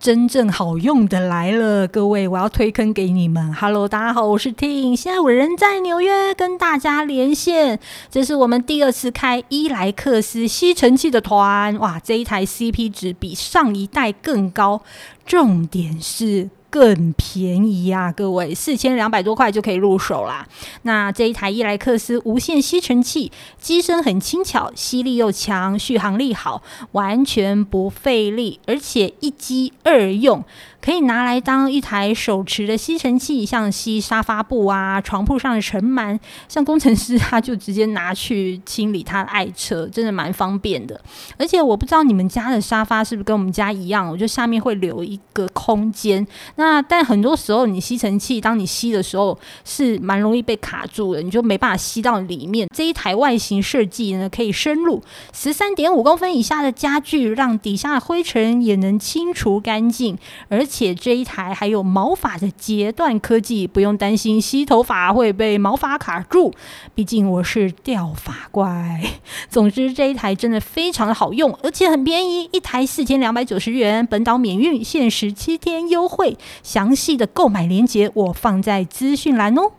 真正好用的来了，各位，我要推坑给你们。Hello，大家好，我是 Ting，现在我人在纽约跟大家连线。这是我们第二次开伊莱克斯吸尘器的团，哇，这一台 CP 值比上一代更高，重点是。更便宜、啊，各位，四千两百多块就可以入手啦。那这一台伊莱克斯无线吸尘器，机身很轻巧，吸力又强，续航力好，完全不费力，而且一机二用。可以拿来当一台手持的吸尘器，像吸沙发布啊、床铺上的尘螨，像工程师他就直接拿去清理他的爱车，真的蛮方便的。而且我不知道你们家的沙发是不是跟我们家一样，我就下面会留一个空间。那但很多时候你吸尘器当你吸的时候是蛮容易被卡住的，你就没办法吸到里面。这一台外形设计呢，可以深入十三点五公分以下的家具，让底下的灰尘也能清除干净，而。且这一台还有毛发的截断科技，不用担心吸头发会被毛发卡住。毕竟我是掉发怪。总之这一台真的非常的好用，而且很便宜，一台四千两百九十元，本岛免运，限时七天优惠。详细的购买链接我放在资讯栏哦。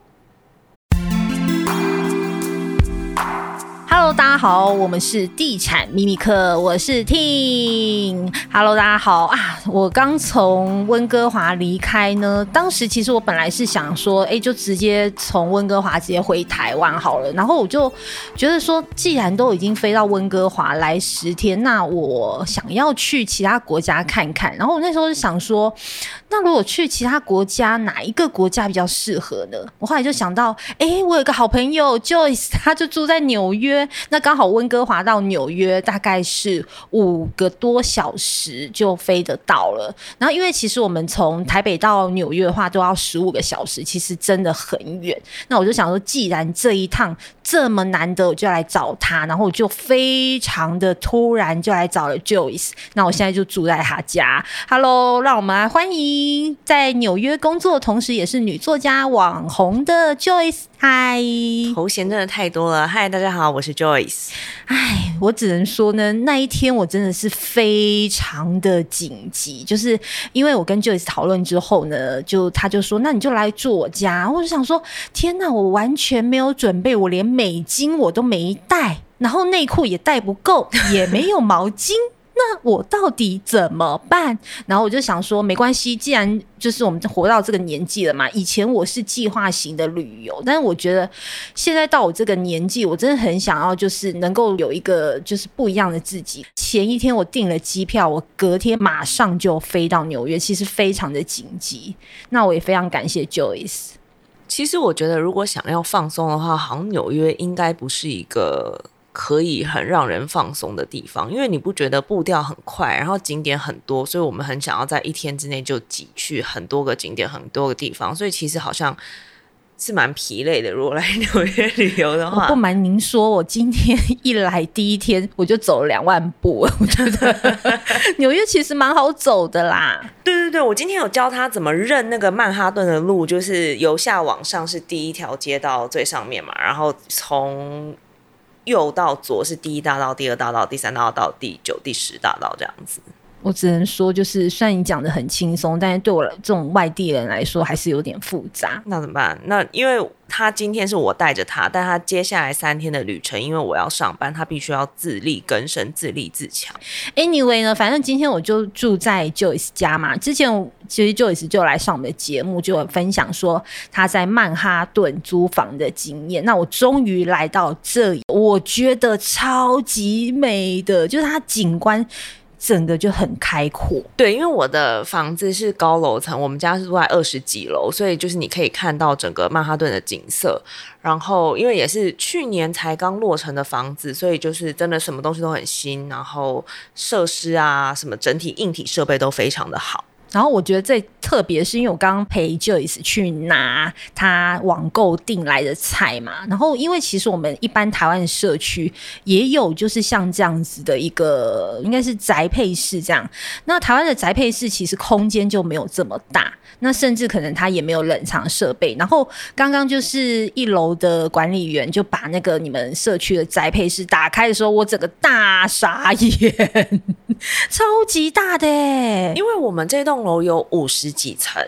Hello，大家好，我们是地产秘密客，我是 tin。Hello，大家好啊，我刚从温哥华离开呢。当时其实我本来是想说，哎，就直接从温哥华直接回台湾好了。然后我就觉得说，既然都已经飞到温哥华来十天，那我想要去其他国家看看。然后我那时候就想说，那如果去其他国家，哪一个国家比较适合呢？我后来就想到，哎，我有个好朋友 Joyce，他就住在纽约。那刚好温哥华到纽约大概是五个多小时就飞得到了。然后因为其实我们从台北到纽约的话都要十五个小时，其实真的很远。那我就想说，既然这一趟这么难得，我就来找他。然后我就非常的突然就来找了 Joyce。那我现在就住在他家。Hello，让我们来欢迎在纽约工作，同时也是女作家、网红的 Joyce。嗨，头衔真的太多了。嗨，大家好，我是 Joyce。哎，我只能说呢，那一天我真的是非常的紧急，就是因为我跟 Joyce 讨论之后呢，就他就说，那你就来住我家。我就想说，天哪，我完全没有准备，我连美金我都没带，然后内裤也带不够，也没有毛巾。那我到底怎么办？然后我就想说，没关系，既然就是我们活到这个年纪了嘛。以前我是计划型的旅游，但是我觉得现在到我这个年纪，我真的很想要，就是能够有一个就是不一样的自己。前一天我订了机票，我隔天马上就飞到纽约，其实非常的紧急。那我也非常感谢 Joyce。其实我觉得，如果想要放松的话，好像纽约应该不是一个。可以很让人放松的地方，因为你不觉得步调很快，然后景点很多，所以我们很想要在一天之内就挤去很多个景点、很多个地方，所以其实好像是蛮疲累的。如果来纽约旅游的话，不瞒您说，我今天一来第一天我就走了两万步，我觉得纽约其实蛮好走的啦。对对对，我今天有教他怎么认那个曼哈顿的路，就是由下往上是第一条街道最上面嘛，然后从。右到左是第一大道，第二大道，第三大道，第九、第十大道这样子。我只能说，就是虽然你讲的很轻松，但是对我这种外地人来说，还是有点复杂。那怎么办？那因为他今天是我带着他，但他接下来三天的旅程，因为我要上班，他必须要自力更生、自立自强。Anyway 呢，反正今天我就住在 Joyce 家嘛。之前其实 Joyce 就来上我们的节目，就有分享说他在曼哈顿租房的经验。那我终于来到这里，我觉得超级美的，就是它景观。整个就很开阔，对，因为我的房子是高楼层，我们家是住在二十几楼，所以就是你可以看到整个曼哈顿的景色。然后因为也是去年才刚落成的房子，所以就是真的什么东西都很新，然后设施啊什么整体硬体设备都非常的好。然后我觉得最特别，是因为我刚刚陪 Joyce 去拿他网购订来的菜嘛，然后因为其实我们一般台湾的社区也有，就是像这样子的一个，应该是宅配式这样。那台湾的宅配式其实空间就没有这么大，那甚至可能它也没有冷藏设备。然后刚刚就是一楼的管理员就把那个你们社区的宅配式打开的时候，我整个大傻眼，超级大的欸，因为我们这栋楼有五十几层，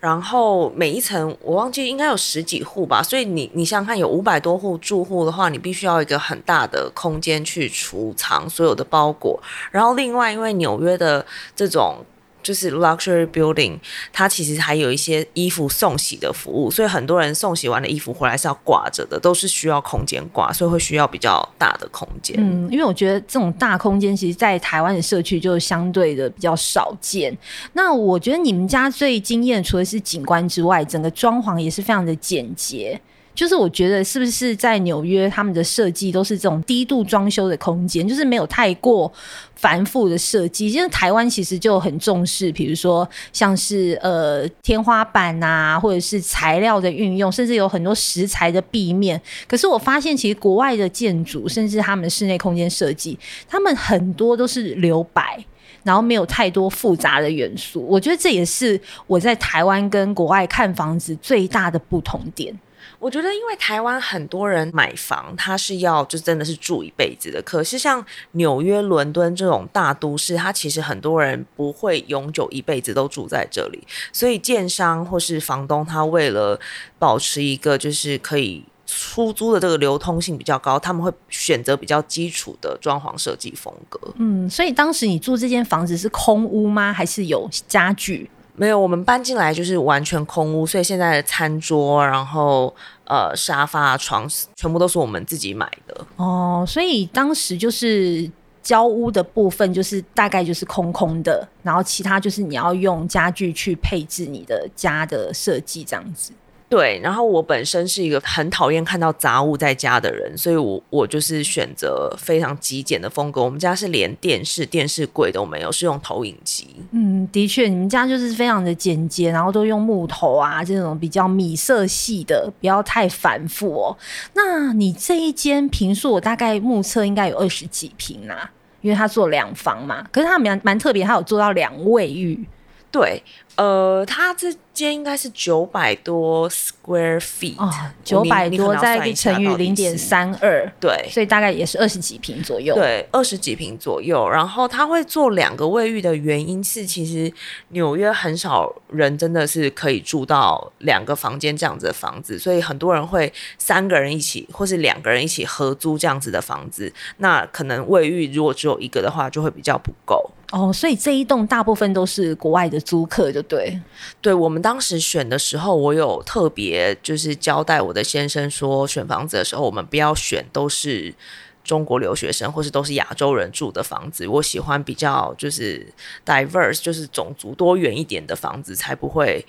然后每一层我忘记应该有十几户吧，所以你你想想看，有五百多户住户的话，你必须要一个很大的空间去储藏所有的包裹，然后另外因为纽约的这种。就是 luxury building，它其实还有一些衣服送洗的服务，所以很多人送洗完的衣服回来是要挂着的，都是需要空间挂，所以会需要比较大的空间。嗯，因为我觉得这种大空间，其实在台湾的社区就相对的比较少见。那我觉得你们家最惊艳，除了是景观之外，整个装潢也是非常的简洁。就是我觉得是不是在纽约，他们的设计都是这种低度装修的空间，就是没有太过繁复的设计。因为台湾其实就很重视，比如说像是呃天花板啊，或者是材料的运用，甚至有很多石材的壁面。可是我发现，其实国外的建筑，甚至他们的室内空间设计，他们很多都是留白，然后没有太多复杂的元素。我觉得这也是我在台湾跟国外看房子最大的不同点。我觉得，因为台湾很多人买房，他是要就真的是住一辈子的。可是像纽约、伦敦这种大都市，它其实很多人不会永久一辈子都住在这里。所以，建商或是房东，他为了保持一个就是可以出租的这个流通性比较高，他们会选择比较基础的装潢设计风格。嗯，所以当时你住这间房子是空屋吗？还是有家具？没有，我们搬进来就是完全空屋，所以现在的餐桌，然后呃沙发、床全部都是我们自己买的。哦，所以当时就是交屋的部分，就是大概就是空空的，然后其他就是你要用家具去配置你的家的设计这样子。对，然后我本身是一个很讨厌看到杂物在家的人，所以我我就是选择非常极简的风格。我们家是连电视、电视柜都没有，是用投影机。嗯，的确，你们家就是非常的简洁，然后都用木头啊这种比较米色系的，不要太繁复哦。那你这一间平数，我大概目测应该有二十几平啊，因为它做两房嘛，可是它蛮蛮特别，它有做到两卫浴。对，呃，它这间应该是九百多 square feet，哦，九百多再乘以零点三二，对，所以大概也是二十几平左右。对，二十几平左右。然后它会做两个卫浴的原因是，其实纽约很少人真的是可以住到两个房间这样子的房子，所以很多人会三个人一起，或是两个人一起合租这样子的房子。那可能卫浴如果只有一个的话，就会比较不够。哦，所以这一栋大部分都是国外的租客，就对。对，我们当时选的时候，我有特别就是交代我的先生说，选房子的时候，我们不要选都是中国留学生或是都是亚洲人住的房子。我喜欢比较就是 diverse，就是种族多元一点的房子，才不会。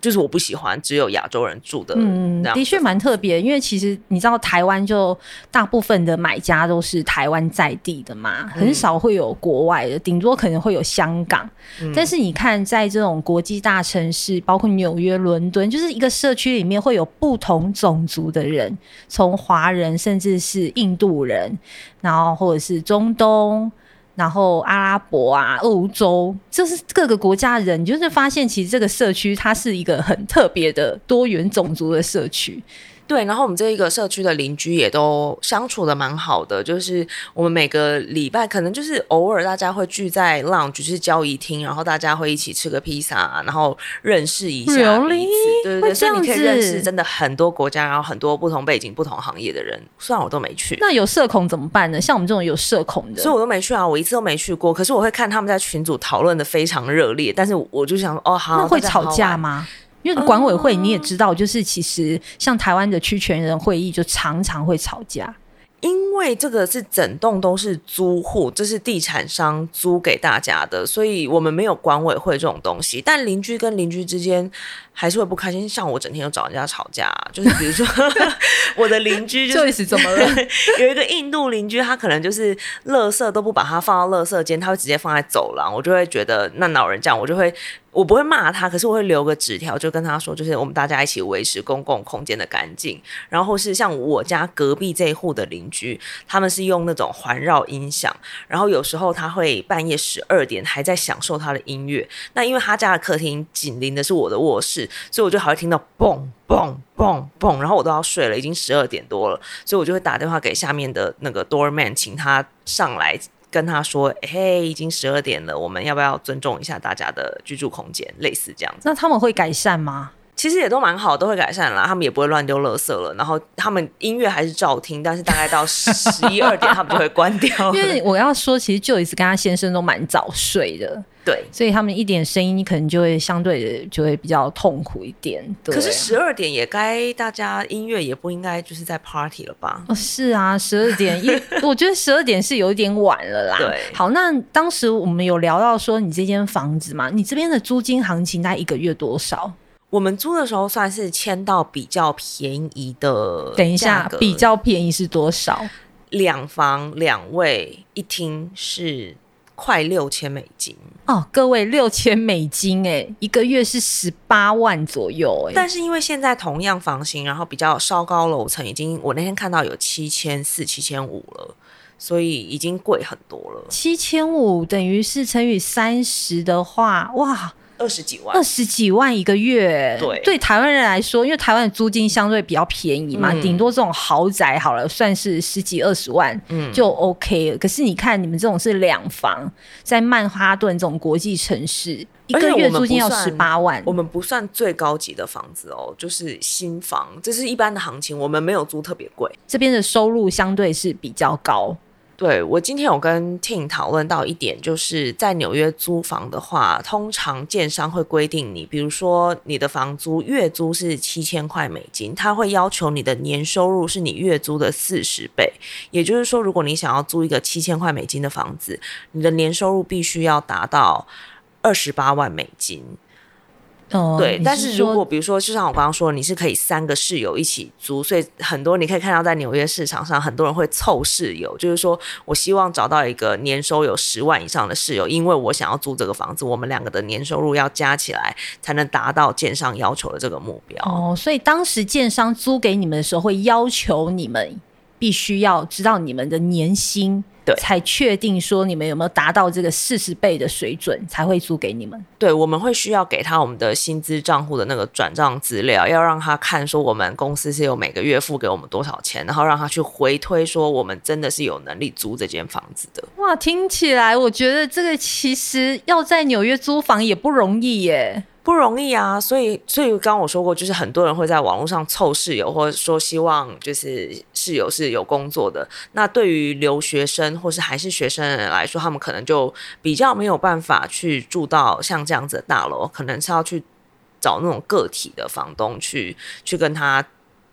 就是我不喜欢只有亚洲人住的，嗯，的确蛮特别。因为其实你知道，台湾就大部分的买家都是台湾在地的嘛，很少会有国外的，顶多可能会有香港。嗯，但是你看，在这种国际大城市，包括纽约、伦敦，就是一个社区里面会有不同种族的人，从华人甚至是印度人，然后或者是中东。然后阿拉伯啊、欧洲，就是各个国家的人，你就是发现其实这个社区它是一个很特别的多元种族的社区。对，然后我们这一个社区的邻居也都相处的蛮好的，就是我们每个礼拜可能就是偶尔大家会聚在 lounge，就是交易厅，然后大家会一起吃个披萨，然后认识一下彼此。对对对，所以你可以认识真的很多国家，然后很多不同背景、不同行业的人。虽然我都没去，那有社恐怎么办呢？像我们这种有社恐的，所以我都没去啊，我一次都没去过。可是我会看他们在群组讨论的非常热烈，但是我就想哦，好，那会吵架吗？因为管委会你也知道，就是其实像台湾的区权人会议就常常会吵架，因为这个是整栋都是租户，这是地产商租给大家的，所以我们没有管委会这种东西。但邻居跟邻居之间还是会不开心，像我整天都找人家吵架，就是比如说 我的邻居就是怎么了？有一个印度邻居，他可能就是垃圾都不把它放到垃圾间，他会直接放在走廊，我就会觉得那老人这样，我就会。我不会骂他，可是我会留个纸条，就跟他说，就是我们大家一起维持公共空间的干净。然后是像我家隔壁这一户的邻居，他们是用那种环绕音响，然后有时候他会半夜十二点还在享受他的音乐。那因为他家的客厅紧邻的是我的卧室，所以我就好会听到嘣嘣嘣嘣，然后我都要睡了，已经十二点多了，所以我就会打电话给下面的那个 doorman，请他上来。跟他说：“嘿，已经十二点了，我们要不要尊重一下大家的居住空间？类似这样子。那他们会改善吗？其实也都蛮好，都会改善啦。他们也不会乱丢垃圾了。然后他们音乐还是照听，但是大概到 十一二点，他们就会关掉。因为我要说，其实 Joyce 跟他先生都蛮早睡的。”对，所以他们一点声音，你可能就会相对的就会比较痛苦一点。对，可是十二点也该大家音乐也不应该就是在 party 了吧？哦，是啊，十二点一，我觉得十二点是有一点晚了啦。对，好，那当时我们有聊到说你这间房子嘛，你这边的租金行情大概一个月多少？我们租的时候算是签到比较便宜的。等一下，比较便宜是多少？两房两卫一厅是。快六千美金哦，各位六千美金哎，一个月是十八万左右哎。但是因为现在同样房型，然后比较稍高楼层，已经我那天看到有七千四、七千五了，所以已经贵很多了。七千五等于是乘以三十的话，哇！二十几万，二十几万一个月，对，对台湾人来说，因为台湾的租金相对比较便宜嘛，顶、嗯、多这种豪宅好了，算是十几二十万，嗯，就 OK 了。可是你看，你们这种是两房，在曼哈顿这种国际城市，一个月租金要十八万。我们不算最高级的房子哦，就是新房，这是一般的行情，我们没有租特别贵。这边的收入相对是比较高。对，我今天有跟 Ting 讨论到一点，就是在纽约租房的话，通常建商会规定你，比如说你的房租月租是七千块美金，他会要求你的年收入是你月租的四十倍。也就是说，如果你想要租一个七千块美金的房子，你的年收入必须要达到二十八万美金。哦，对，但是如果比如说，就像我刚刚说，你是可以三个室友一起租，所以很多你可以看到在纽约市场上，很多人会凑室友，就是说我希望找到一个年收有十万以上的室友，因为我想要租这个房子，我们两个的年收入要加起来才能达到建商要求的这个目标。哦，所以当时建商租给你们的时候，会要求你们必须要知道你们的年薪。对，才确定说你们有没有达到这个四十倍的水准，才会租给你们。对，我们会需要给他我们的薪资账户的那个转账资料，要让他看说我们公司是有每个月付给我们多少钱，然后让他去回推说我们真的是有能力租这间房子的。哇，听起来我觉得这个其实要在纽约租房也不容易耶。不容易啊，所以所以刚刚我说过，就是很多人会在网络上凑室友，或者说希望就是室友是有工作的。那对于留学生或是还是学生的人来说，他们可能就比较没有办法去住到像这样子的大楼，可能是要去找那种个体的房东去去跟他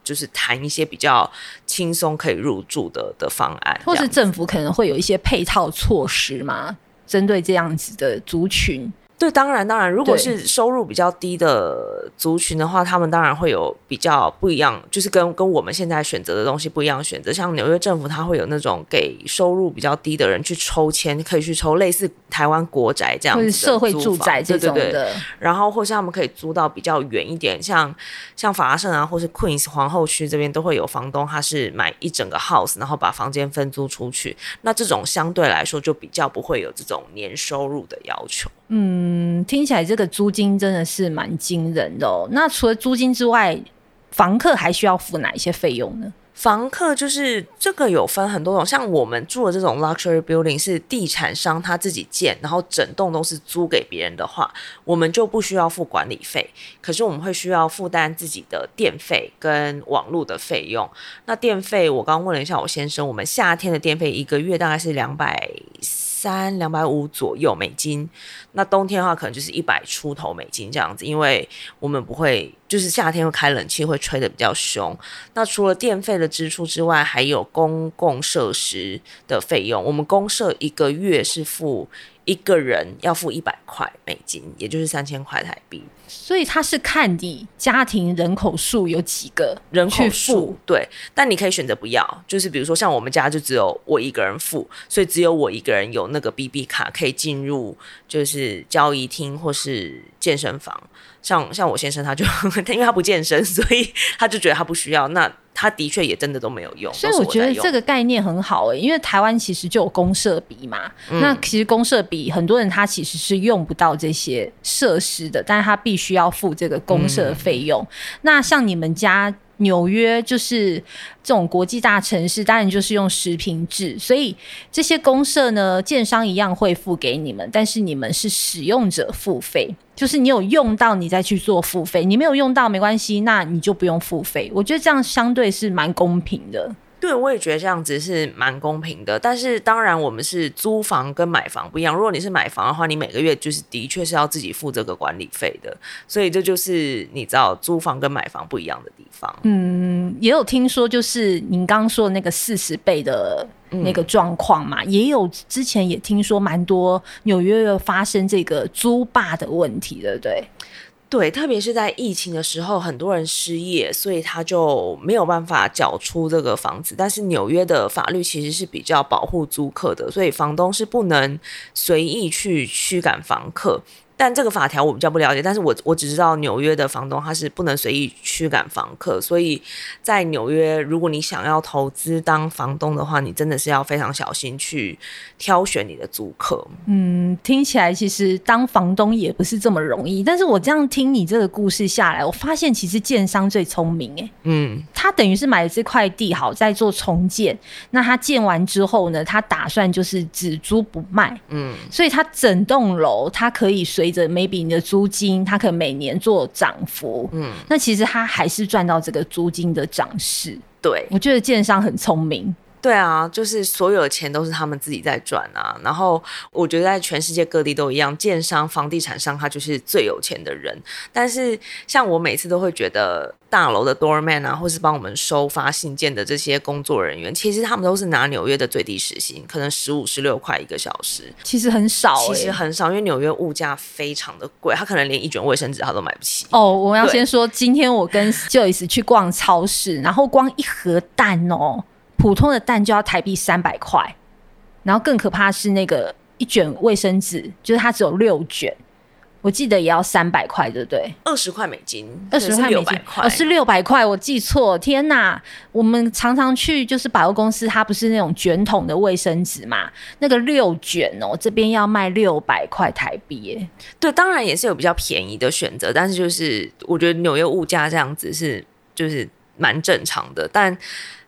就是谈一些比较轻松可以入住的的方案，或是政府可能会有一些配套措施嘛，针对这样子的族群。对，当然，当然，如果是收入比较低的族群的话，他们当然会有比较不一样，就是跟跟我们现在选择的东西不一样选择。像纽约政府，它会有那种给收入比较低的人去抽签，可以去抽类似台湾国宅这样子的社会住宅这种的。对对对。然后，或是他们可以租到比较远一点，像像法拉盛啊，或是 Queens 皇后区这边都会有房东，他是买一整个 house，然后把房间分租出去。那这种相对来说就比较不会有这种年收入的要求。嗯，听起来这个租金真的是蛮惊人的。那除了租金之外，房客还需要付哪一些费用呢？房客就是这个有分很多种，像我们住的这种 luxury building 是地产商他自己建，然后整栋都是租给别人的话，我们就不需要付管理费。可是我们会需要负担自己的电费跟网络的费用。那电费我刚刚问了一下我先生，我们夏天的电费一个月大概是两百。三两百五左右美金，那冬天的话可能就是一百出头美金这样子，因为我们不会，就是夏天会开冷气，会吹的比较凶。那除了电费的支出之外，还有公共设施的费用。我们公设一个月是付一个人要付一百块美金，也就是三千块台币。所以他是看你家庭人口数有几个人口数，对。但你可以选择不要，就是比如说像我们家就只有我一个人付，所以只有我一个人有那个 BB 卡可以进入，就是交易厅或是健身房。像像我先生他就 因为他不健身，所以他就觉得他不需要。那他的确也真的都没有用。所以我觉得这个概念很好诶、欸，因为台湾其实就有公社比嘛。嗯、那其实公社比很多人他其实是用不到这些设施的，但是他必须要付这个公社费用。嗯、那像你们家。纽约就是这种国际大城市，当然就是用实坪制，所以这些公社呢，建商一样会付给你们，但是你们是使用者付费，就是你有用到你再去做付费，你没有用到没关系，那你就不用付费。我觉得这样相对是蛮公平的。对，我也觉得这样子是蛮公平的。但是当然，我们是租房跟买房不一样。如果你是买房的话，你每个月就是的确是要自己付这个管理费的。所以这就是你知道租房跟买房不一样的地方。嗯，也有听说，就是您刚刚说的那个四十倍的那个状况嘛，嗯、也有之前也听说蛮多纽约有发生这个租霸的问题，对不对？对，特别是在疫情的时候，很多人失业，所以他就没有办法缴出这个房子。但是纽约的法律其实是比较保护租客的，所以房东是不能随意去驱赶房客。但这个法条我比较不了解，但是我我只知道纽约的房东他是不能随意驱赶房客，所以在纽约，如果你想要投资当房东的话，你真的是要非常小心去挑选你的租客。嗯，听起来其实当房东也不是这么容易，但是我这样听你这个故事下来，我发现其实建商最聪明哎，嗯，他等于是买了这块地，好在做重建，那他建完之后呢，他打算就是只租不卖，嗯，所以他整栋楼他可以随。随着 maybe 你的租金，它可能每年做涨幅，嗯，那其实它还是赚到这个租金的涨势。对，我觉得建商很聪明。对啊，就是所有的钱都是他们自己在赚啊。然后我觉得在全世界各地都一样，建商、房地产商他就是最有钱的人。但是像我每次都会觉得，大楼的 doorman 啊，或是帮我们收发信件的这些工作人员，其实他们都是拿纽约的最低时薪，可能十五、十六块一个小时，其实很少、欸。其实很少，因为纽约物价非常的贵，他可能连一卷卫生纸他都买不起。哦，我要先说，今天我跟 Joyce 去逛超市，然后光一盒蛋哦。普通的蛋就要台币三百块，然后更可怕是那个一卷卫生纸，就是它只有六卷，我记得也要三百块，对不对？二十块美金，二十块美金，哦，是六百块，我记错，天哪！我们常常去就是百货公司，它不是那种卷筒的卫生纸嘛？那个六卷哦，这边要卖六百块台币耶。对，当然也是有比较便宜的选择，但是就是我觉得纽约物价这样子是就是蛮正常的，但。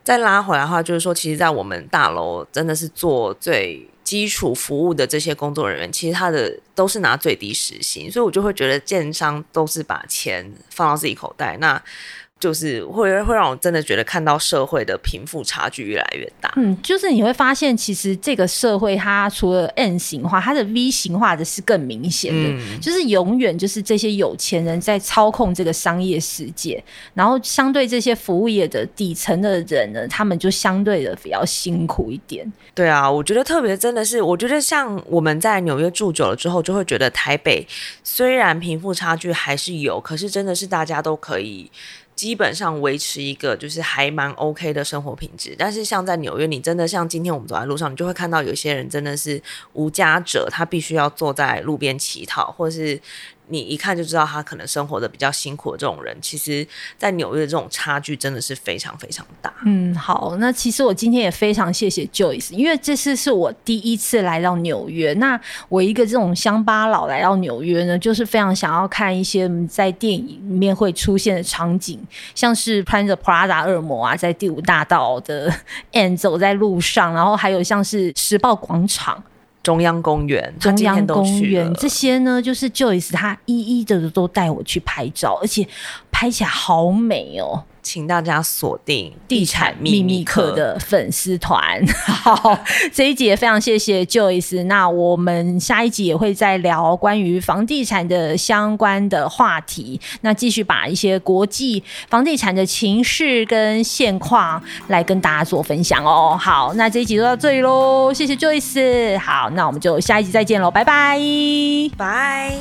再拉回来的话，就是说，其实，在我们大楼真的是做最基础服务的这些工作人员，其实他的都是拿最低时薪，所以我就会觉得建商都是把钱放到自己口袋。那就是会会让我真的觉得看到社会的贫富差距越来越大。嗯，就是你会发现，其实这个社会它除了 N 型化，它的 V 型化的是更明显的。嗯，就是永远就是这些有钱人在操控这个商业世界，然后相对这些服务业的底层的人呢，他们就相对的比较辛苦一点。对啊，我觉得特别真的是，我觉得像我们在纽约住久了之后，就会觉得台北虽然贫富差距还是有，可是真的是大家都可以。基本上维持一个就是还蛮 OK 的生活品质，但是像在纽约，你真的像今天我们走在路上，你就会看到有些人真的是无家者，他必须要坐在路边乞讨，或是。你一看就知道他可能生活的比较辛苦的这种人，其实，在纽约这种差距真的是非常非常大。嗯，好，那其实我今天也非常谢谢 Joyce，因为这次是我第一次来到纽约。那我一个这种乡巴佬来到纽约呢，就是非常想要看一些在电影里面会出现的场景，像是穿着 Prada 恶魔啊，在第五大道的 Anne 走在路上，然后还有像是时报广场。中央公园，中央公园这些呢，就是 Joyce 他一一的都带我去拍照，而且。拍起来好美哦。请大家锁定地产秘密课的粉丝团。好，这一集也非常谢谢 Joyce。那我们下一集也会再聊关于房地产的相关的话题。那继续把一些国际房地产的情势跟现况来跟大家做分享哦。好，那这一集就到这里喽，谢谢 Joyce。好，那我们就下一集再见喽，拜拜，拜。